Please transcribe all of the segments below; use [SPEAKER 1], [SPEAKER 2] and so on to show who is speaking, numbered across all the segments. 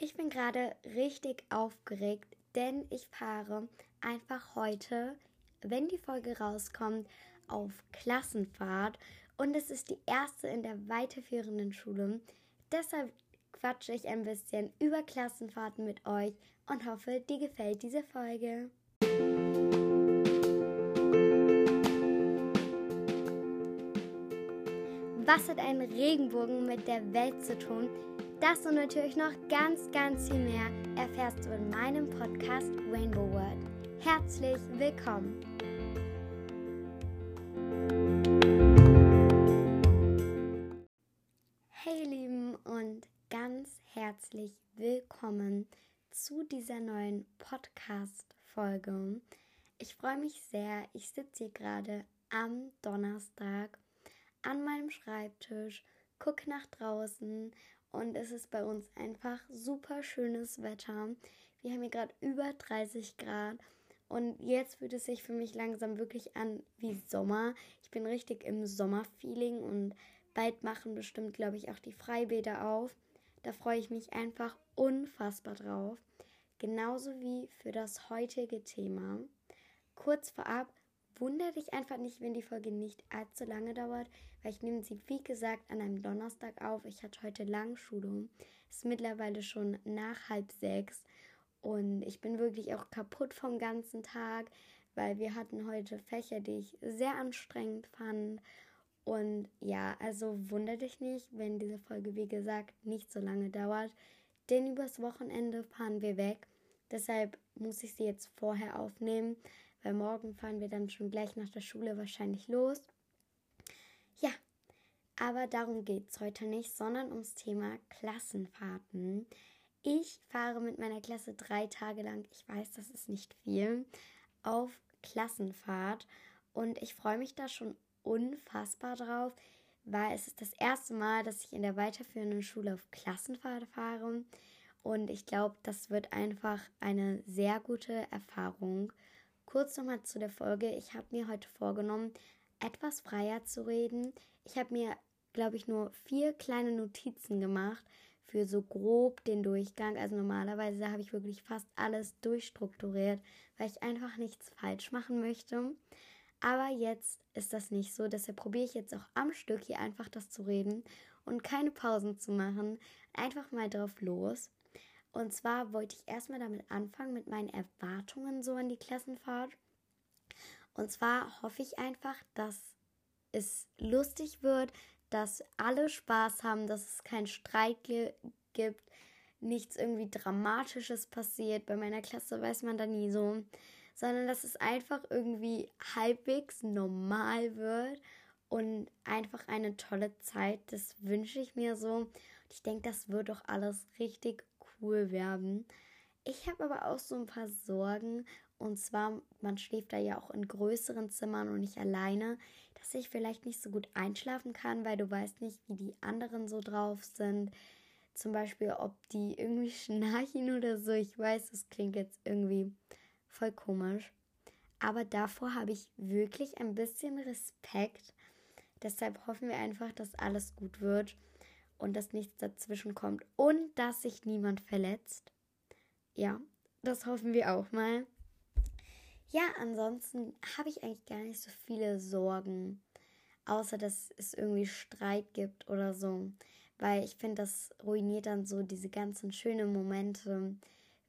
[SPEAKER 1] Ich bin gerade richtig aufgeregt, denn ich fahre einfach heute, wenn die Folge rauskommt, auf Klassenfahrt und es ist die erste in der weiterführenden Schule. Deshalb quatsche ich ein bisschen über Klassenfahrten mit euch und hoffe, dir gefällt diese Folge. Was hat ein Regenbogen mit der Welt zu tun? Das und natürlich noch ganz, ganz viel mehr erfährst du in meinem Podcast Rainbow World. Herzlich willkommen! Hey Lieben und ganz herzlich willkommen zu dieser neuen Podcast-Folge. Ich freue mich sehr. Ich sitze hier gerade am Donnerstag an meinem Schreibtisch, gucke nach draußen und es ist bei uns einfach super schönes Wetter. Wir haben hier gerade über 30 Grad und jetzt fühlt es sich für mich langsam wirklich an wie Sommer. Ich bin richtig im Sommerfeeling und bald machen bestimmt, glaube ich, auch die Freibäder auf. Da freue ich mich einfach unfassbar drauf. Genauso wie für das heutige Thema. Kurz vorab, Wunder dich einfach nicht, wenn die Folge nicht allzu lange dauert, weil ich nehme sie, wie gesagt, an einem Donnerstag auf. Ich hatte heute Langschulung. Es ist mittlerweile schon nach halb sechs und ich bin wirklich auch kaputt vom ganzen Tag, weil wir hatten heute Fächer, die ich sehr anstrengend fand. Und ja, also wunder dich nicht, wenn diese Folge, wie gesagt, nicht so lange dauert. Denn übers Wochenende fahren wir weg. Deshalb muss ich sie jetzt vorher aufnehmen weil morgen fahren wir dann schon gleich nach der Schule wahrscheinlich los. Ja, aber darum geht es heute nicht, sondern ums Thema Klassenfahrten. Ich fahre mit meiner Klasse drei Tage lang, ich weiß, das ist nicht viel, auf Klassenfahrt und ich freue mich da schon unfassbar drauf, weil es ist das erste Mal, dass ich in der weiterführenden Schule auf Klassenfahrt fahre und ich glaube, das wird einfach eine sehr gute Erfahrung. Kurz nochmal zu der Folge. Ich habe mir heute vorgenommen, etwas freier zu reden. Ich habe mir, glaube ich, nur vier kleine Notizen gemacht für so grob den Durchgang. Also normalerweise habe ich wirklich fast alles durchstrukturiert, weil ich einfach nichts falsch machen möchte. Aber jetzt ist das nicht so. Deshalb probiere ich jetzt auch am Stück hier einfach das zu reden und keine Pausen zu machen. Einfach mal drauf los. Und zwar wollte ich erstmal damit anfangen, mit meinen Erwartungen so an die Klassenfahrt. Und zwar hoffe ich einfach, dass es lustig wird, dass alle Spaß haben, dass es keinen Streit gibt, nichts irgendwie Dramatisches passiert. Bei meiner Klasse weiß man da nie so, sondern dass es einfach irgendwie halbwegs normal wird und einfach eine tolle Zeit. Das wünsche ich mir so. Und ich denke, das wird doch alles richtig cool werden. Ich habe aber auch so ein paar Sorgen. Und zwar, man schläft da ja auch in größeren Zimmern und nicht alleine, dass ich vielleicht nicht so gut einschlafen kann, weil du weißt nicht, wie die anderen so drauf sind. Zum Beispiel, ob die irgendwie schnarchen oder so. Ich weiß, das klingt jetzt irgendwie voll komisch. Aber davor habe ich wirklich ein bisschen Respekt. Deshalb hoffen wir einfach, dass alles gut wird und dass nichts dazwischen kommt und dass sich niemand verletzt. Ja, das hoffen wir auch mal. Ja, ansonsten habe ich eigentlich gar nicht so viele Sorgen, außer dass es irgendwie Streit gibt oder so, weil ich finde, das ruiniert dann so diese ganzen schönen Momente,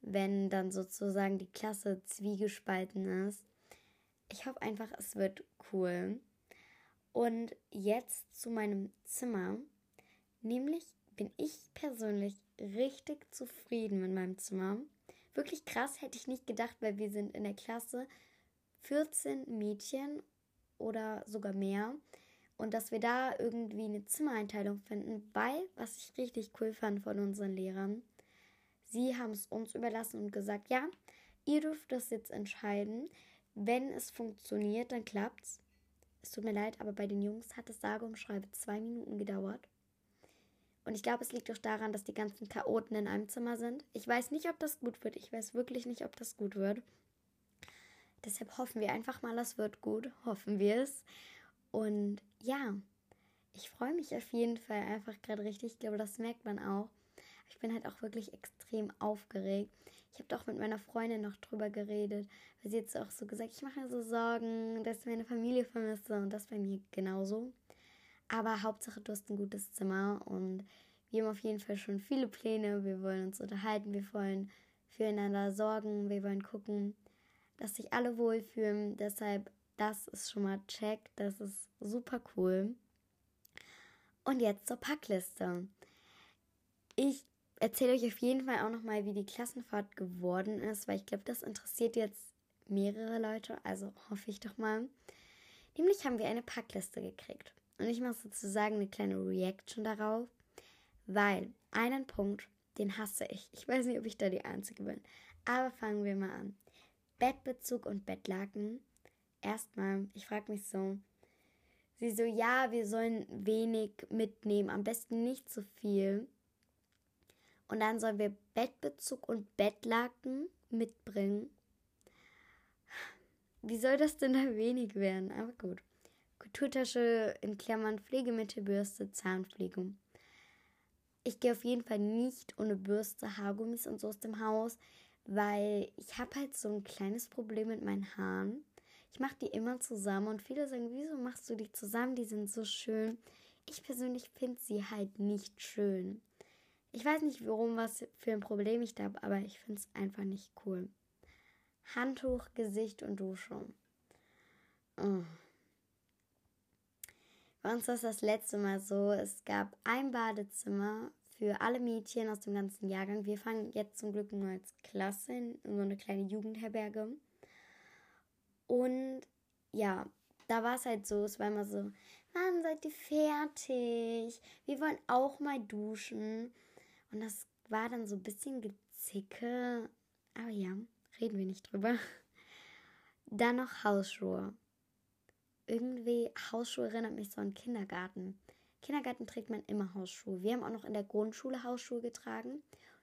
[SPEAKER 1] wenn dann sozusagen die Klasse zwiegespalten ist. Ich hoffe einfach, es wird cool. Und jetzt zu meinem Zimmer. Nämlich bin ich persönlich richtig zufrieden mit meinem Zimmer. Wirklich krass hätte ich nicht gedacht, weil wir sind in der Klasse 14 Mädchen oder sogar mehr. Und dass wir da irgendwie eine Zimmereinteilung finden, weil, was ich richtig cool fand von unseren Lehrern, sie haben es uns überlassen und gesagt, ja, ihr dürft das jetzt entscheiden. Wenn es funktioniert, dann klappt's. Es tut mir leid, aber bei den Jungs hat es sage und schreibe zwei Minuten gedauert. Und ich glaube, es liegt auch daran, dass die ganzen Chaoten in einem Zimmer sind. Ich weiß nicht, ob das gut wird. Ich weiß wirklich nicht, ob das gut wird. Deshalb hoffen wir einfach mal, es wird gut. Hoffen wir es. Und ja, ich freue mich auf jeden Fall einfach gerade richtig. Ich glaube, das merkt man auch. Ich bin halt auch wirklich extrem aufgeregt. Ich habe doch mit meiner Freundin noch drüber geredet, weil sie jetzt auch so gesagt, ich mache mir so Sorgen, dass ich meine Familie vermisse und das bei mir genauso. Aber Hauptsache, du hast ein gutes Zimmer und wir haben auf jeden Fall schon viele Pläne. Wir wollen uns unterhalten, wir wollen füreinander sorgen, wir wollen gucken, dass sich alle wohlfühlen. Deshalb, das ist schon mal check, das ist super cool. Und jetzt zur Packliste. Ich erzähle euch auf jeden Fall auch nochmal, wie die Klassenfahrt geworden ist, weil ich glaube, das interessiert jetzt mehrere Leute, also hoffe ich doch mal. Nämlich haben wir eine Packliste gekriegt. Und ich mache sozusagen eine kleine Reaction darauf, weil einen Punkt, den hasse ich. Ich weiß nicht, ob ich da die Einzige bin. Aber fangen wir mal an. Bettbezug und Bettlaken. Erstmal, ich frage mich so, sie so, ja, wir sollen wenig mitnehmen, am besten nicht zu so viel. Und dann sollen wir Bettbezug und Bettlaken mitbringen. Wie soll das denn da wenig werden? Aber gut. Kulturtasche in Klammern Pflegemittel, Bürste, Zahnpflege. Ich gehe auf jeden Fall nicht ohne Bürste, Haargummis und so aus dem Haus, weil ich habe halt so ein kleines Problem mit meinen Haaren. Ich mache die immer zusammen und viele sagen, wieso machst du die zusammen? Die sind so schön. Ich persönlich finde sie halt nicht schön. Ich weiß nicht, warum, was für ein Problem ich da habe, aber ich finde es einfach nicht cool. Handtuch, Gesicht und Dusche. Oh. Bei uns war es das letzte Mal so, es gab ein Badezimmer für alle Mädchen aus dem ganzen Jahrgang. Wir fangen jetzt zum Glück nur als Klasse in so eine kleine Jugendherberge. Und ja, da war es halt so, es war immer so, Mann, seid ihr fertig? Wir wollen auch mal duschen. Und das war dann so ein bisschen gezicke. Aber ja, reden wir nicht drüber. Dann noch Hausschuhe irgendwie Hausschuhe erinnert mich so an Kindergarten. Kindergarten trägt man immer Hausschuhe. Wir haben auch noch in der Grundschule Hausschuhe getragen.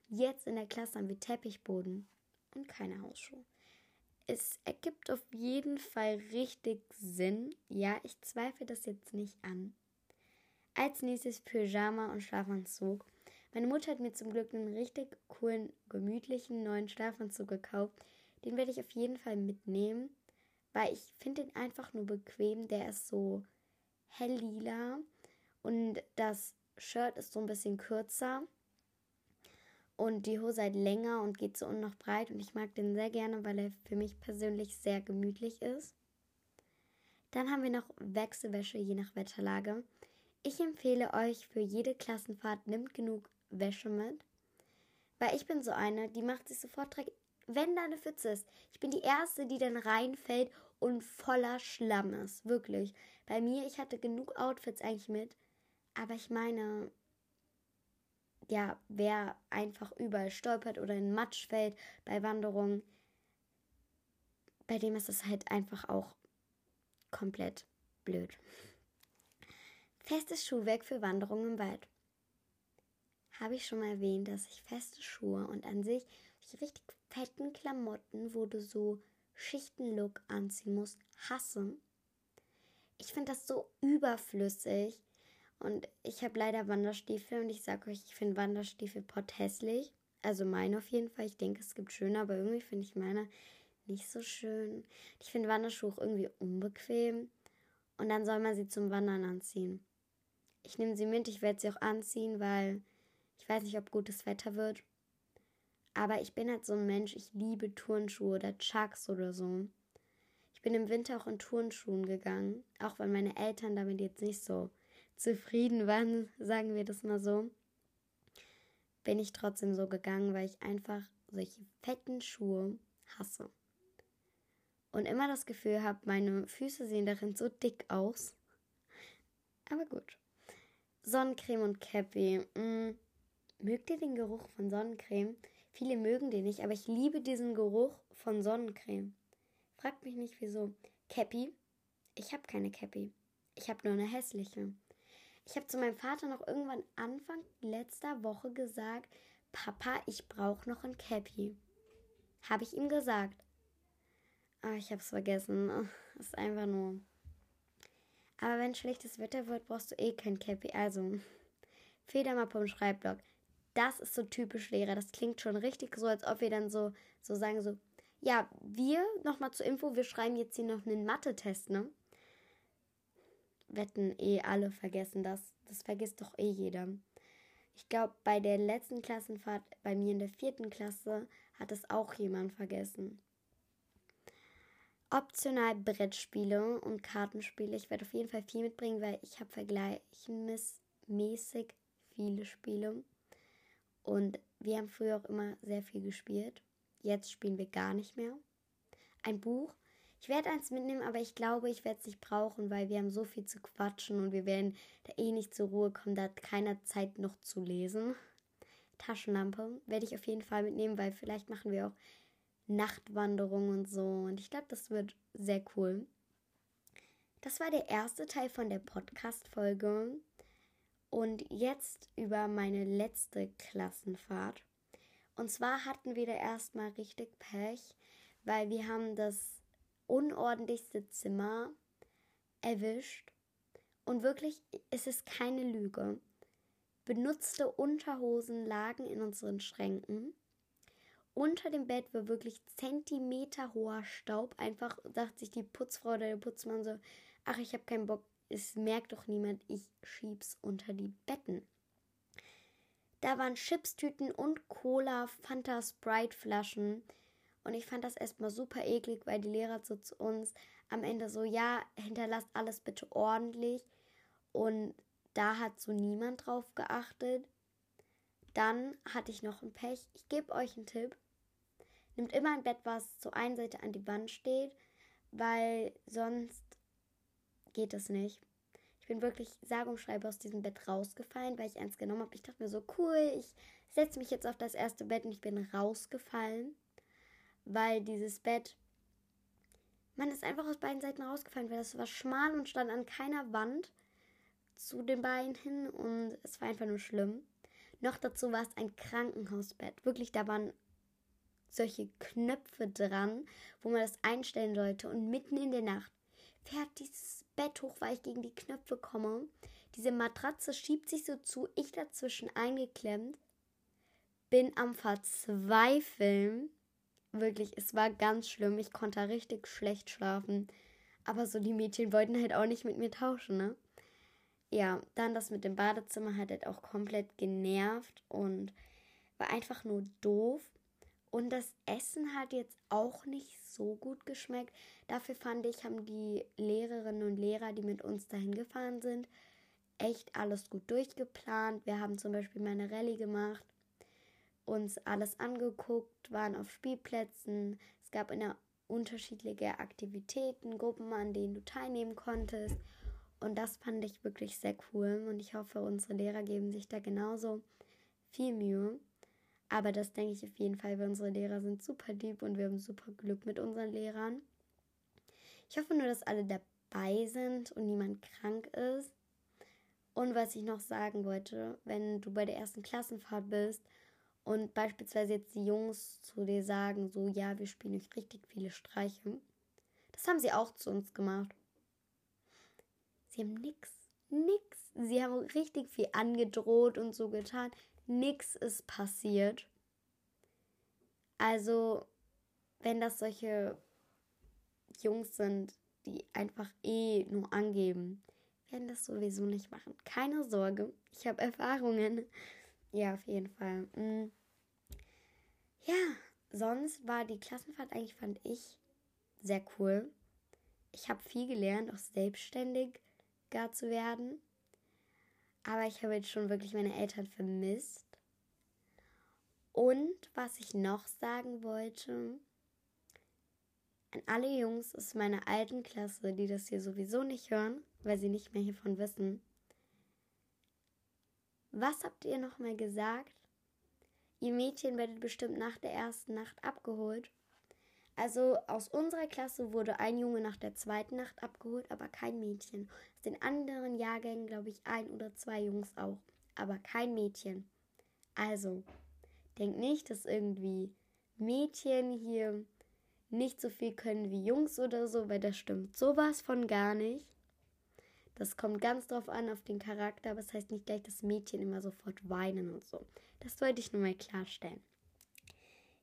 [SPEAKER 1] Jetzt in der Klasse haben wir Teppichboden und keine Hausschuhe. Es ergibt auf jeden Fall richtig Sinn. Ja, ich zweifle das jetzt nicht an. Als nächstes Pyjama und Schlafanzug. Meine Mutter hat mir zum Glück einen richtig coolen, gemütlichen neuen Schlafanzug gekauft. Den werde ich auf jeden Fall mitnehmen weil ich finde ihn einfach nur bequem. Der ist so hell lila und das Shirt ist so ein bisschen kürzer und die Hose halt länger und geht so unten noch breit und ich mag den sehr gerne, weil er für mich persönlich sehr gemütlich ist. Dann haben wir noch Wechselwäsche je nach Wetterlage. Ich empfehle euch für jede Klassenfahrt nimmt genug Wäsche mit, weil ich bin so eine, die macht sich sofort direkt, wenn da eine Pfütze ist. Ich bin die erste, die dann reinfällt und voller Schlamm ist. Wirklich. Bei mir, ich hatte genug Outfits eigentlich mit. Aber ich meine, ja, wer einfach überall stolpert oder in Matsch fällt bei Wanderungen, bei dem ist es halt einfach auch komplett blöd. Festes Schuhwerk für Wanderungen im Wald. Habe ich schon mal erwähnt, dass ich feste Schuhe und an sich richtig fetten Klamotten, wo du so Schichtenlook anziehen musst, hasse. Ich finde das so überflüssig. Und ich habe leider Wanderstiefel und ich sage euch, ich finde Wanderstiefel pot hässlich. Also meine auf jeden Fall. Ich denke, es gibt schöne, aber irgendwie finde ich meine nicht so schön. Ich finde Wanderschuhe irgendwie unbequem. Und dann soll man sie zum Wandern anziehen. Ich nehme sie mit, ich werde sie auch anziehen, weil ich weiß nicht, ob gutes Wetter wird. Aber ich bin halt so ein Mensch, ich liebe Turnschuhe oder Chucks oder so. Ich bin im Winter auch in Turnschuhen gegangen, auch wenn meine Eltern damit jetzt nicht so zufrieden waren, sagen wir das mal so. Bin ich trotzdem so gegangen, weil ich einfach solche fetten Schuhe hasse. Und immer das Gefühl habe, meine Füße sehen darin so dick aus. Aber gut. Sonnencreme und Cappy. Mm. Mögt ihr den Geruch von Sonnencreme? Viele mögen den nicht, aber ich liebe diesen Geruch von Sonnencreme. Fragt mich nicht wieso. Cappy? Ich habe keine Cappy. Ich habe nur eine hässliche. Ich habe zu meinem Vater noch irgendwann Anfang letzter Woche gesagt, Papa, ich brauche noch ein Cappy. Habe ich ihm gesagt. Ah, ich habe es vergessen. Ist einfach nur. Aber wenn schlechtes Wetter wird, brauchst du eh kein Cappy. Also, Federmappe und Schreibblock. Das ist so typisch Lehrer. Das klingt schon richtig so, als ob wir dann so, so sagen, so, ja, wir, nochmal zur Info, wir schreiben jetzt hier noch einen Mathe-Test, ne? Wetten eh alle vergessen das. Das vergisst doch eh jeder. Ich glaube, bei der letzten Klassenfahrt, bei mir in der vierten Klasse, hat es auch jemand vergessen. Optional Brettspiele und Kartenspiele. Ich werde auf jeden Fall viel mitbringen, weil ich habe vergleichsmäßig viele Spiele. Und wir haben früher auch immer sehr viel gespielt. Jetzt spielen wir gar nicht mehr. Ein Buch. Ich werde eins mitnehmen, aber ich glaube, ich werde es nicht brauchen, weil wir haben so viel zu quatschen und wir werden da eh nicht zur Ruhe kommen. Da hat keiner Zeit noch zu lesen. Taschenlampe werde ich auf jeden Fall mitnehmen, weil vielleicht machen wir auch Nachtwanderungen und so. Und ich glaube, das wird sehr cool. Das war der erste Teil von der Podcast-Folge. Und jetzt über meine letzte Klassenfahrt. Und zwar hatten wir da erstmal richtig Pech, weil wir haben das unordentlichste Zimmer erwischt. Und wirklich, es ist keine Lüge. Benutzte Unterhosen lagen in unseren Schränken. Unter dem Bett war wirklich zentimeterhoher Staub. Einfach sagt sich die Putzfrau oder der Putzmann so, ach, ich habe keinen Bock, es merkt doch niemand, ich schieb's unter die Betten. Da waren Chipstüten und Cola, Fanta, Sprite-Flaschen. Und ich fand das erstmal super eklig, weil die Lehrer so zu uns am Ende so, ja, hinterlasst alles bitte ordentlich. Und da hat so niemand drauf geachtet. Dann hatte ich noch ein Pech. Ich gebe euch einen Tipp. Nehmt immer ein Bett, was zur einen Seite an die Wand steht, weil sonst geht es nicht. Ich bin wirklich sage und schreibe aus diesem Bett rausgefallen, weil ich eins genommen habe. Ich dachte mir so, cool, ich setze mich jetzt auf das erste Bett und ich bin rausgefallen, weil dieses Bett, man ist einfach aus beiden Seiten rausgefallen, weil das war schmal und stand an keiner Wand zu den Beinen hin und es war einfach nur schlimm. Noch dazu war es ein Krankenhausbett. Wirklich, da waren solche Knöpfe dran, wo man das einstellen sollte. Und mitten in der Nacht fährt dieses Bett hoch, weil ich gegen die Knöpfe komme. Diese Matratze schiebt sich so zu, ich dazwischen eingeklemmt. Bin am Verzweifeln. Wirklich, es war ganz schlimm. Ich konnte richtig schlecht schlafen. Aber so die Mädchen wollten halt auch nicht mit mir tauschen, ne? Ja, dann das mit dem Badezimmer hat halt auch komplett genervt und war einfach nur doof. Und das Essen hat jetzt auch nicht so gut geschmeckt. Dafür fand ich, haben die Lehrerinnen und Lehrer, die mit uns dahin gefahren sind, echt alles gut durchgeplant. Wir haben zum Beispiel meine Rallye gemacht, uns alles angeguckt, waren auf Spielplätzen. Es gab in der unterschiedliche Aktivitäten, Gruppen, an denen du teilnehmen konntest. Und das fand ich wirklich sehr cool. Und ich hoffe, unsere Lehrer geben sich da genauso viel Mühe. Aber das denke ich auf jeden Fall, weil unsere Lehrer sind super lieb und wir haben super Glück mit unseren Lehrern. Ich hoffe nur, dass alle dabei sind und niemand krank ist. Und was ich noch sagen wollte, wenn du bei der ersten Klassenfahrt bist und beispielsweise jetzt die Jungs zu dir sagen, so ja, wir spielen euch richtig viele Streiche. Das haben sie auch zu uns gemacht. Sie haben nix, nix. Sie haben richtig viel angedroht und so getan nichts ist passiert. Also, wenn das solche Jungs sind, die einfach eh nur angeben, werden das sowieso nicht machen. Keine Sorge, ich habe Erfahrungen. Ja, auf jeden Fall. Mm. Ja, sonst war die Klassenfahrt eigentlich, fand ich, sehr cool. Ich habe viel gelernt, auch selbstständig zu werden. Aber ich habe jetzt schon wirklich meine Eltern vermisst. Und was ich noch sagen wollte, an alle Jungs aus meiner alten Klasse, die das hier sowieso nicht hören, weil sie nicht mehr hiervon wissen. Was habt ihr nochmal gesagt? Ihr Mädchen werdet bestimmt nach der ersten Nacht abgeholt. Also aus unserer Klasse wurde ein Junge nach der zweiten Nacht abgeholt, aber kein Mädchen. Aus den anderen Jahrgängen glaube ich ein oder zwei Jungs auch, aber kein Mädchen. Also, denkt nicht, dass irgendwie Mädchen hier nicht so viel können wie Jungs oder so, weil das stimmt sowas von gar nicht. Das kommt ganz drauf an, auf den Charakter, aber es das heißt nicht gleich, dass Mädchen immer sofort weinen und so. Das wollte ich nur mal klarstellen.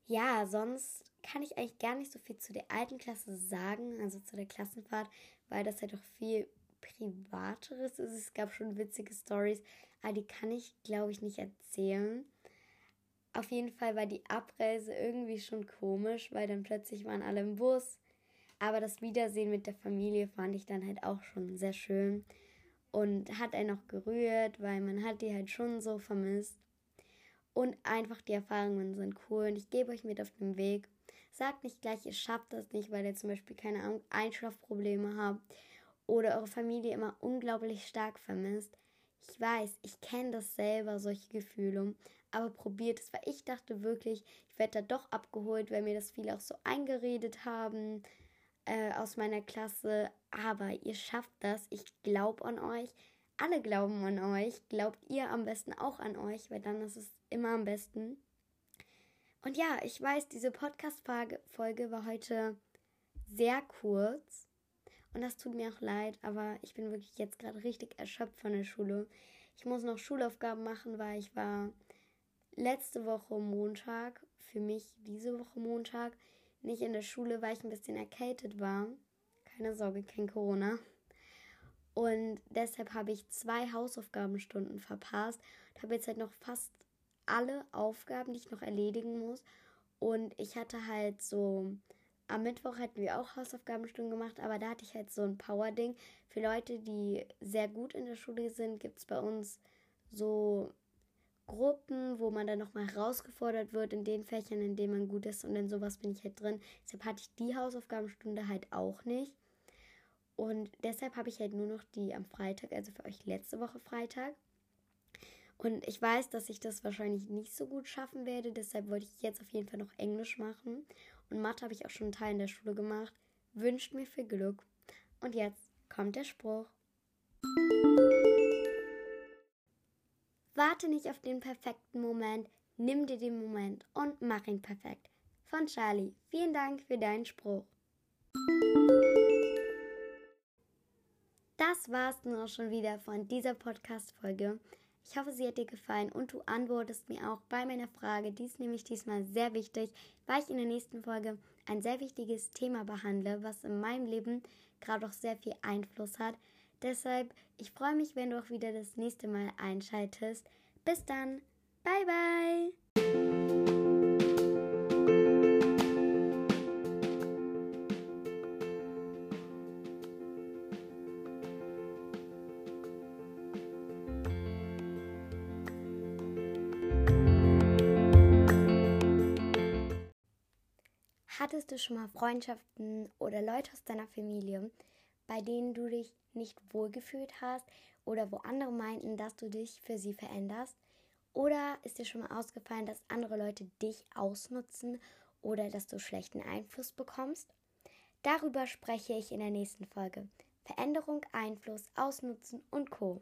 [SPEAKER 1] Ja, sonst kann ich eigentlich gar nicht so viel zu der alten Klasse sagen, also zu der Klassenfahrt, weil das halt auch viel Privateres ist. Es gab schon witzige Stories, aber die kann ich, glaube ich, nicht erzählen. Auf jeden Fall war die Abreise irgendwie schon komisch, weil dann plötzlich waren alle im Bus. Aber das Wiedersehen mit der Familie fand ich dann halt auch schon sehr schön. Und hat einen auch gerührt, weil man hat die halt schon so vermisst. Und einfach die Erfahrungen sind cool. Und ich gebe euch mit auf den Weg. Sagt nicht gleich, ihr schafft das nicht, weil ihr zum Beispiel keine Einschlafprobleme habt oder eure Familie immer unglaublich stark vermisst. Ich weiß, ich kenne das selber, solche Gefühle, aber probiert es, weil ich dachte wirklich, ich werde da doch abgeholt, weil mir das viele auch so eingeredet haben äh, aus meiner Klasse. Aber ihr schafft das, ich glaube an euch. Alle glauben an euch. Glaubt ihr am besten auch an euch, weil dann ist es immer am besten. Und ja, ich weiß, diese Podcast-Folge war heute sehr kurz. Und das tut mir auch leid, aber ich bin wirklich jetzt gerade richtig erschöpft von der Schule. Ich muss noch Schulaufgaben machen, weil ich war letzte Woche Montag, für mich diese Woche Montag, nicht in der Schule, weil ich ein bisschen erkältet war. Keine Sorge, kein Corona. Und deshalb habe ich zwei Hausaufgabenstunden verpasst und habe jetzt halt noch fast alle Aufgaben, die ich noch erledigen muss. Und ich hatte halt so am Mittwoch hatten wir auch Hausaufgabenstunden gemacht, aber da hatte ich halt so ein Power-Ding. Für Leute, die sehr gut in der Schule sind, gibt es bei uns so Gruppen, wo man dann nochmal herausgefordert wird in den Fächern, in denen man gut ist und in sowas bin ich halt drin. Deshalb hatte ich die Hausaufgabenstunde halt auch nicht. Und deshalb habe ich halt nur noch die am Freitag, also für euch letzte Woche Freitag. Und ich weiß, dass ich das wahrscheinlich nicht so gut schaffen werde, deshalb wollte ich jetzt auf jeden Fall noch Englisch machen. Und Mathe habe ich auch schon einen Teil in der Schule gemacht. Wünscht mir viel Glück. Und jetzt kommt der Spruch. Warte nicht auf den perfekten Moment, nimm dir den Moment und mach ihn perfekt. Von Charlie. Vielen Dank für deinen Spruch. Das war's nun auch schon wieder von dieser Podcast-Folge. Ich hoffe, sie hat dir gefallen und du antwortest mir auch bei meiner Frage. Die ist nämlich diesmal sehr wichtig, weil ich in der nächsten Folge ein sehr wichtiges Thema behandle, was in meinem Leben gerade auch sehr viel Einfluss hat. Deshalb, ich freue mich, wenn du auch wieder das nächste Mal einschaltest. Bis dann. Bye, bye. Hattest du schon mal Freundschaften oder Leute aus deiner Familie, bei denen du dich nicht wohlgefühlt hast oder wo andere meinten, dass du dich für sie veränderst? Oder ist dir schon mal ausgefallen, dass andere Leute dich ausnutzen oder dass du schlechten Einfluss bekommst? Darüber spreche ich in der nächsten Folge. Veränderung, Einfluss, Ausnutzen und Co.